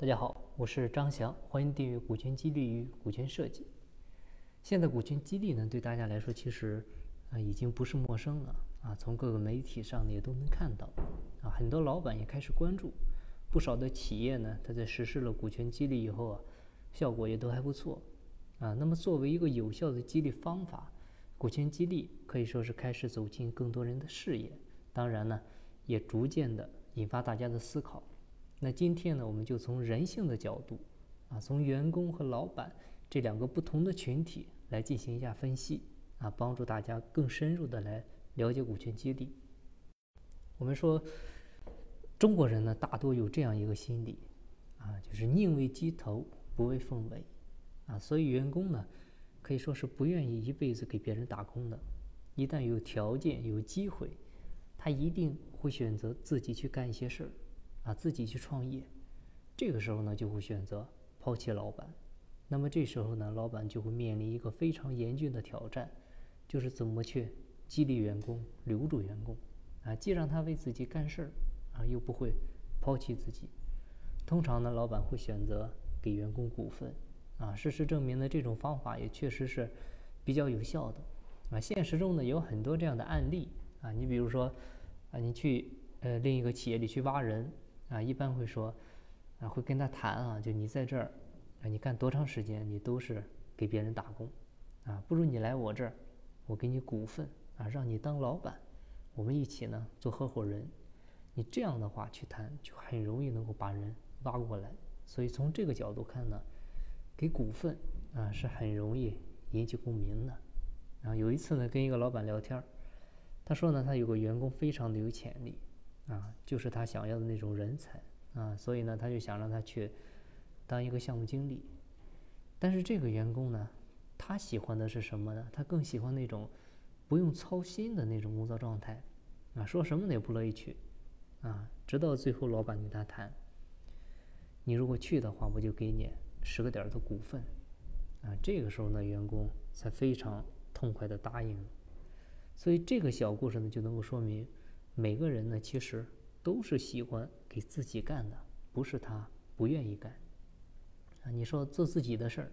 大家好，我是张翔，欢迎订阅股权激励与股权设计。现在股权激励呢，对大家来说其实啊已经不是陌生了啊，从各个媒体上呢也都能看到啊，很多老板也开始关注，不少的企业呢，它在实施了股权激励以后啊，效果也都还不错啊。那么作为一个有效的激励方法，股权激励可以说是开始走进更多人的视野，当然呢，也逐渐的引发大家的思考。那今天呢，我们就从人性的角度，啊，从员工和老板这两个不同的群体来进行一下分析，啊，帮助大家更深入的来了解股权激励。我们说，中国人呢，大多有这样一个心理，啊，就是宁为鸡头，不为凤尾，啊，所以员工呢，可以说是不愿意一辈子给别人打工的，一旦有条件有机会，他一定会选择自己去干一些事儿。啊，自己去创业，这个时候呢，就会选择抛弃老板。那么这时候呢，老板就会面临一个非常严峻的挑战，就是怎么去激励员工、留住员工。啊，既让他为自己干事儿，啊，又不会抛弃自己。通常呢，老板会选择给员工股份。啊，事实证明呢，这种方法也确实是比较有效的。啊，现实中呢，有很多这样的案例。啊，你比如说，啊，你去呃另一个企业里去挖人。啊，一般会说，啊，会跟他谈啊，就你在这儿，啊，你干多长时间，你都是给别人打工，啊，不如你来我这儿，我给你股份，啊，让你当老板，我们一起呢做合伙人，你这样的话去谈，就很容易能够把人挖过来。所以从这个角度看呢，给股份啊是很容易引起共鸣的。啊，有一次呢跟一个老板聊天，他说呢他有个员工非常的有潜力。啊，就是他想要的那种人才啊，所以呢，他就想让他去当一个项目经理。但是这个员工呢，他喜欢的是什么呢？他更喜欢那种不用操心的那种工作状态啊，说什么也不乐意去啊。直到最后，老板跟他谈：“你如果去的话，我就给你十个点的股份啊。”这个时候呢，员工才非常痛快的答应。所以这个小故事呢，就能够说明。每个人呢，其实都是喜欢给自己干的，不是他不愿意干。啊，你说做自己的事儿，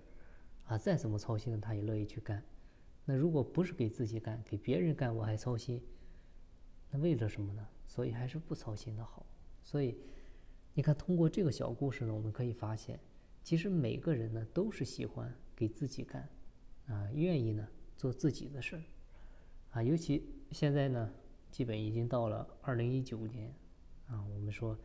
啊，再怎么操心，他也乐意去干。那如果不是给自己干，给别人干，我还操心，那为了什么呢？所以还是不操心的好。所以，你看，通过这个小故事呢，我们可以发现，其实每个人呢，都是喜欢给自己干，啊，愿意呢做自己的事儿，啊，尤其现在呢。基本已经到了二零一九年，啊，我们说，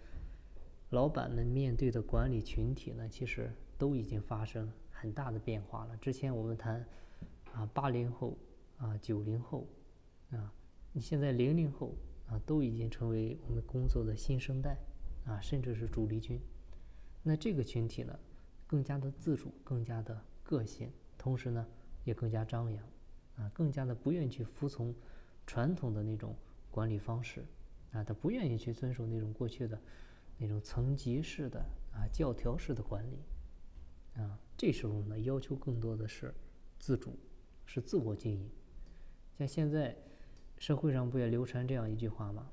老板们面对的管理群体呢，其实都已经发生很大的变化了。之前我们谈，啊，八零后，啊，九零后，啊，你现在零零后，啊，都已经成为我们工作的新生代，啊，甚至是主力军。那这个群体呢，更加的自主，更加的个性，同时呢，也更加张扬，啊，更加的不愿去服从传统的那种。管理方式，啊，他不愿意去遵守那种过去的那种层级式的啊教条式的管理，啊，这时候呢要求更多的是自主，是自我经营。像现在社会上不也流传这样一句话吗？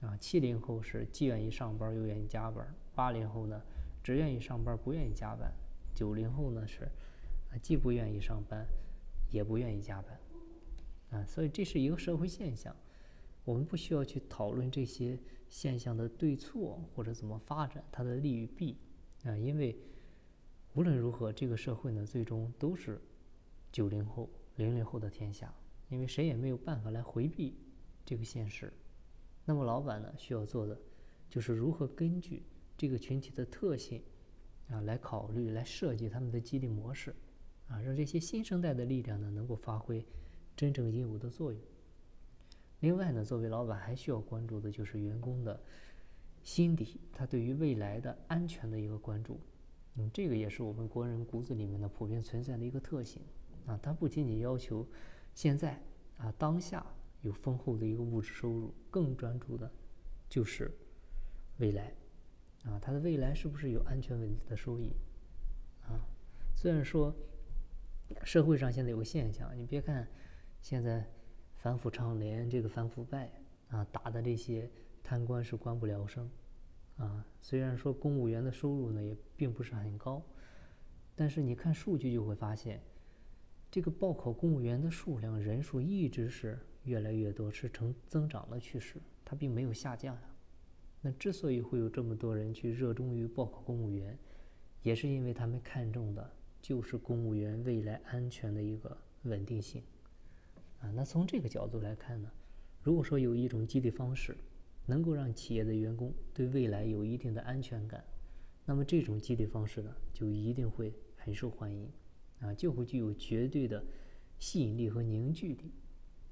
啊，七零后是既愿意上班又愿意加班，八零后呢只愿意上班不愿意加班，九零后呢是啊既不愿意上班也不愿意加班，啊，所以这是一个社会现象。我们不需要去讨论这些现象的对错或者怎么发展，它的利与弊啊，因为无论如何，这个社会呢，最终都是九零后、零零后的天下，因为谁也没有办法来回避这个现实。那么，老板呢，需要做的就是如何根据这个群体的特性啊，来考虑、来设计他们的激励模式啊，让这些新生代的力量呢，能够发挥真正应有的作用。另外呢，作为老板还需要关注的就是员工的心理，他对于未来的安全的一个关注。嗯，这个也是我们国人骨子里面的普遍存在的一个特性啊。他不仅仅要求现在啊当下有丰厚的一个物质收入，更专注的就是未来啊，他的未来是不是有安全稳定的收益啊？虽然说社会上现在有个现象，你别看现在。反腐倡廉，这个反腐败啊，打的这些贪官是官不聊生，啊，虽然说公务员的收入呢也并不是很高，但是你看数据就会发现，这个报考公务员的数量人数一直是越来越多，是呈增长的趋势，它并没有下降呀。那之所以会有这么多人去热衷于报考公务员，也是因为他们看重的就是公务员未来安全的一个稳定性。那从这个角度来看呢，如果说有一种激励方式，能够让企业的员工对未来有一定的安全感，那么这种激励方式呢，就一定会很受欢迎，啊，就会具有绝对的吸引力和凝聚力。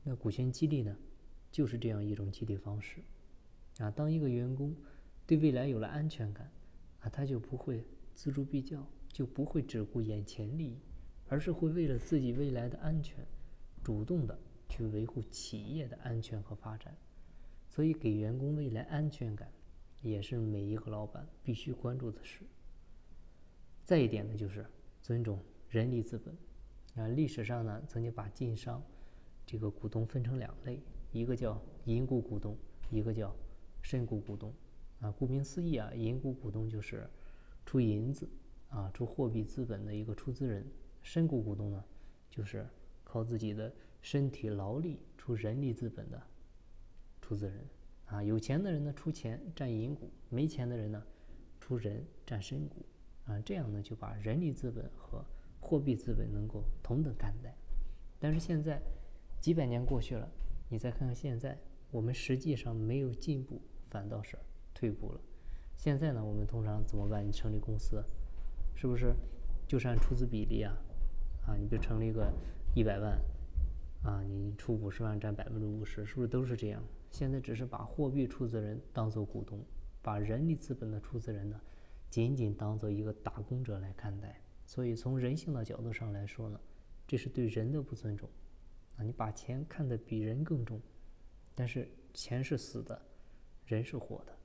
那股权激励呢，就是这样一种激励方式，啊，当一个员工对未来有了安全感，啊，他就不会锱铢必较，就不会只顾眼前利益，而是会为了自己未来的安全，主动的去维护企业的安全和发展。所以，给员工未来安全感，也是每一个老板必须关注的事。再一点呢，就是尊重人力资本。啊，历史上呢，曾经把晋商这个股东分成两类，一个叫银股股东，一个叫深股股东。啊，顾名思义啊，银股股东就是出银子啊，出货币资本的一个出资人；深股股东呢，就是靠自己的身体劳力出人力资本的。出资人啊，有钱的人呢出钱占银股，没钱的人呢出人占深股啊，这样呢就把人力资本和货币资本能够同等看待。但是现在几百年过去了，你再看看现在，我们实际上没有进步，反倒是退步了。现在呢，我们通常怎么办？你成立公司，是不是就是按出资比例啊？啊，你比如成立一个一百万啊，你出五十万占百分之五十，是不是都是这样？现在只是把货币出资人当做股东，把人力资本的出资人呢，仅仅当做一个打工者来看待。所以从人性的角度上来说呢，这是对人的不尊重。啊，你把钱看得比人更重，但是钱是死的，人是活的，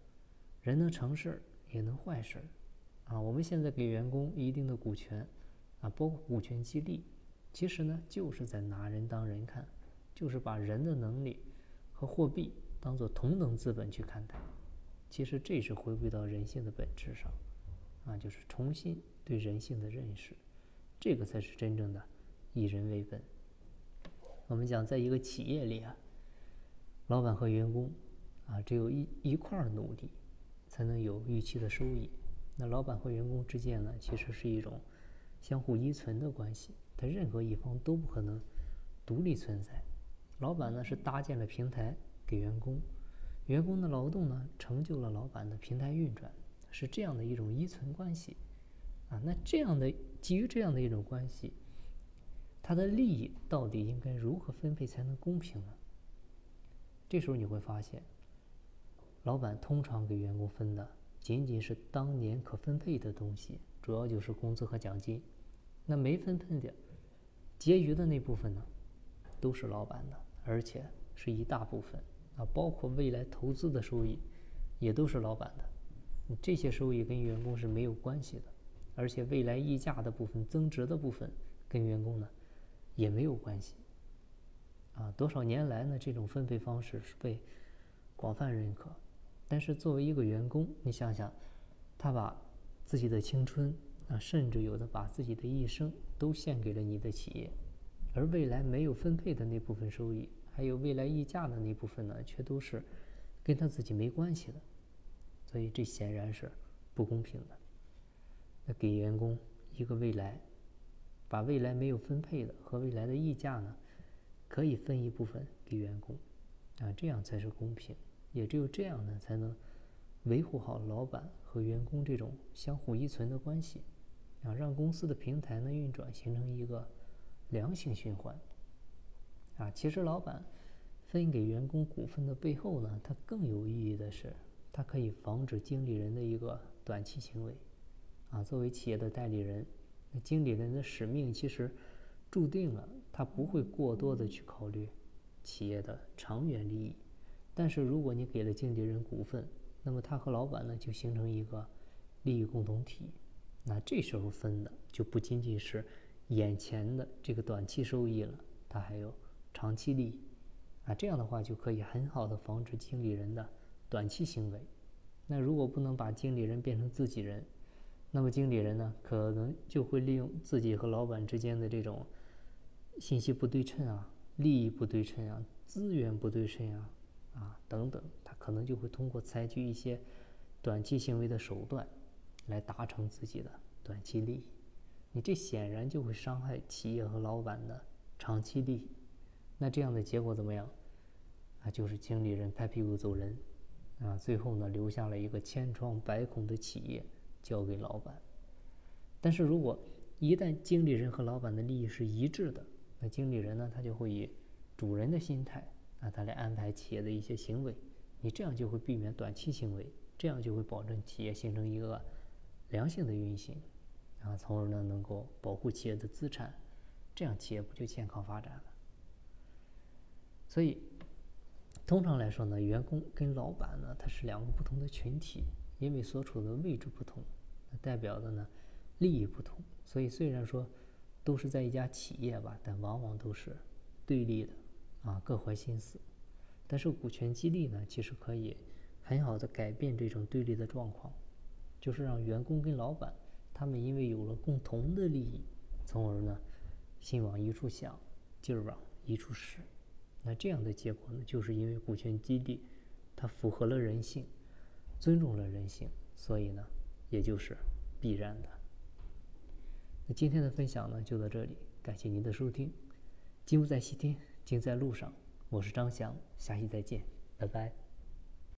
人能成事儿也能坏事。啊，我们现在给员工一定的股权，啊，包括股权激励，其实呢就是在拿人当人看，就是把人的能力。和货币当做同等资本去看待，其实这是回归到人性的本质上，啊，就是重新对人性的认识，这个才是真正的以人为本。我们讲，在一个企业里啊，老板和员工啊，只有一一块儿努力，才能有预期的收益。那老板和员工之间呢，其实是一种相互依存的关系，他任何一方都不可能独立存在。老板呢是搭建了平台给员工，员工的劳动呢成就了老板的平台运转，是这样的一种依存关系，啊，那这样的基于这样的一种关系，他的利益到底应该如何分配才能公平呢？这时候你会发现，老板通常给员工分的仅仅是当年可分配的东西，主要就是工资和奖金，那没分配的结余的那部分呢，都是老板的。而且是一大部分啊，包括未来投资的收益，也都是老板的。你这些收益跟员工是没有关系的，而且未来溢价的部分、增值的部分跟员工呢也没有关系。啊，多少年来呢，这种分配方式是被广泛认可。但是作为一个员工，你想想，他把自己的青春啊，甚至有的把自己的一生都献给了你的企业，而未来没有分配的那部分收益。还有未来溢价的那部分呢，却都是跟他自己没关系的，所以这显然是不公平的。那给员工一个未来，把未来没有分配的和未来的溢价呢，可以分一部分给员工，啊，这样才是公平。也只有这样呢，才能维护好老板和员工这种相互依存的关系，啊，让公司的平台呢运转形成一个良性循环。啊，其实老板分给员工股份的背后呢，它更有意义的是，它可以防止经理人的一个短期行为。啊，作为企业的代理人，那经理人的使命其实注定了他不会过多的去考虑企业的长远利益。但是如果你给了经理人股份，那么他和老板呢就形成一个利益共同体。那这时候分的就不仅仅是眼前的这个短期收益了，它还有。长期利益，啊，这样的话就可以很好的防止经理人的短期行为，那如果不能把经理人变成自己人，那么经理人呢，可能就会利用自己和老板之间的这种信息不对称啊、利益不对称啊、资源不对称啊、啊等等，他可能就会通过采取一些短期行为的手段来达成自己的短期利益。你这显然就会伤害企业和老板的长期利益。那这样的结果怎么样？啊，就是经理人拍屁股走人，啊，最后呢留下了一个千疮百孔的企业。交给老板，但是如果一旦经理人和老板的利益是一致的，那经理人呢，他就会以主人的心态啊，他来安排企业的一些行为，你这样就会避免短期行为，这样就会保证企业形成一个良性的运行，啊，从而呢能够保护企业的资产，这样企业不就健康发展了？所以，通常来说呢，员工跟老板呢，他是两个不同的群体。因为所处的位置不同，代表的呢利益不同，所以虽然说都是在一家企业吧，但往往都是对立的啊，各怀心思。但是股权激励呢，其实可以很好的改变这种对立的状况，就是让员工跟老板他们因为有了共同的利益，从而呢心往一处想，劲儿往一处使。那这样的结果呢，就是因为股权激励它符合了人性。尊重了人性，所以呢，也就是必然的。那今天的分享呢，就到这里，感谢您的收听。金不在西天，金在路上。我是张翔，下期再见，拜拜。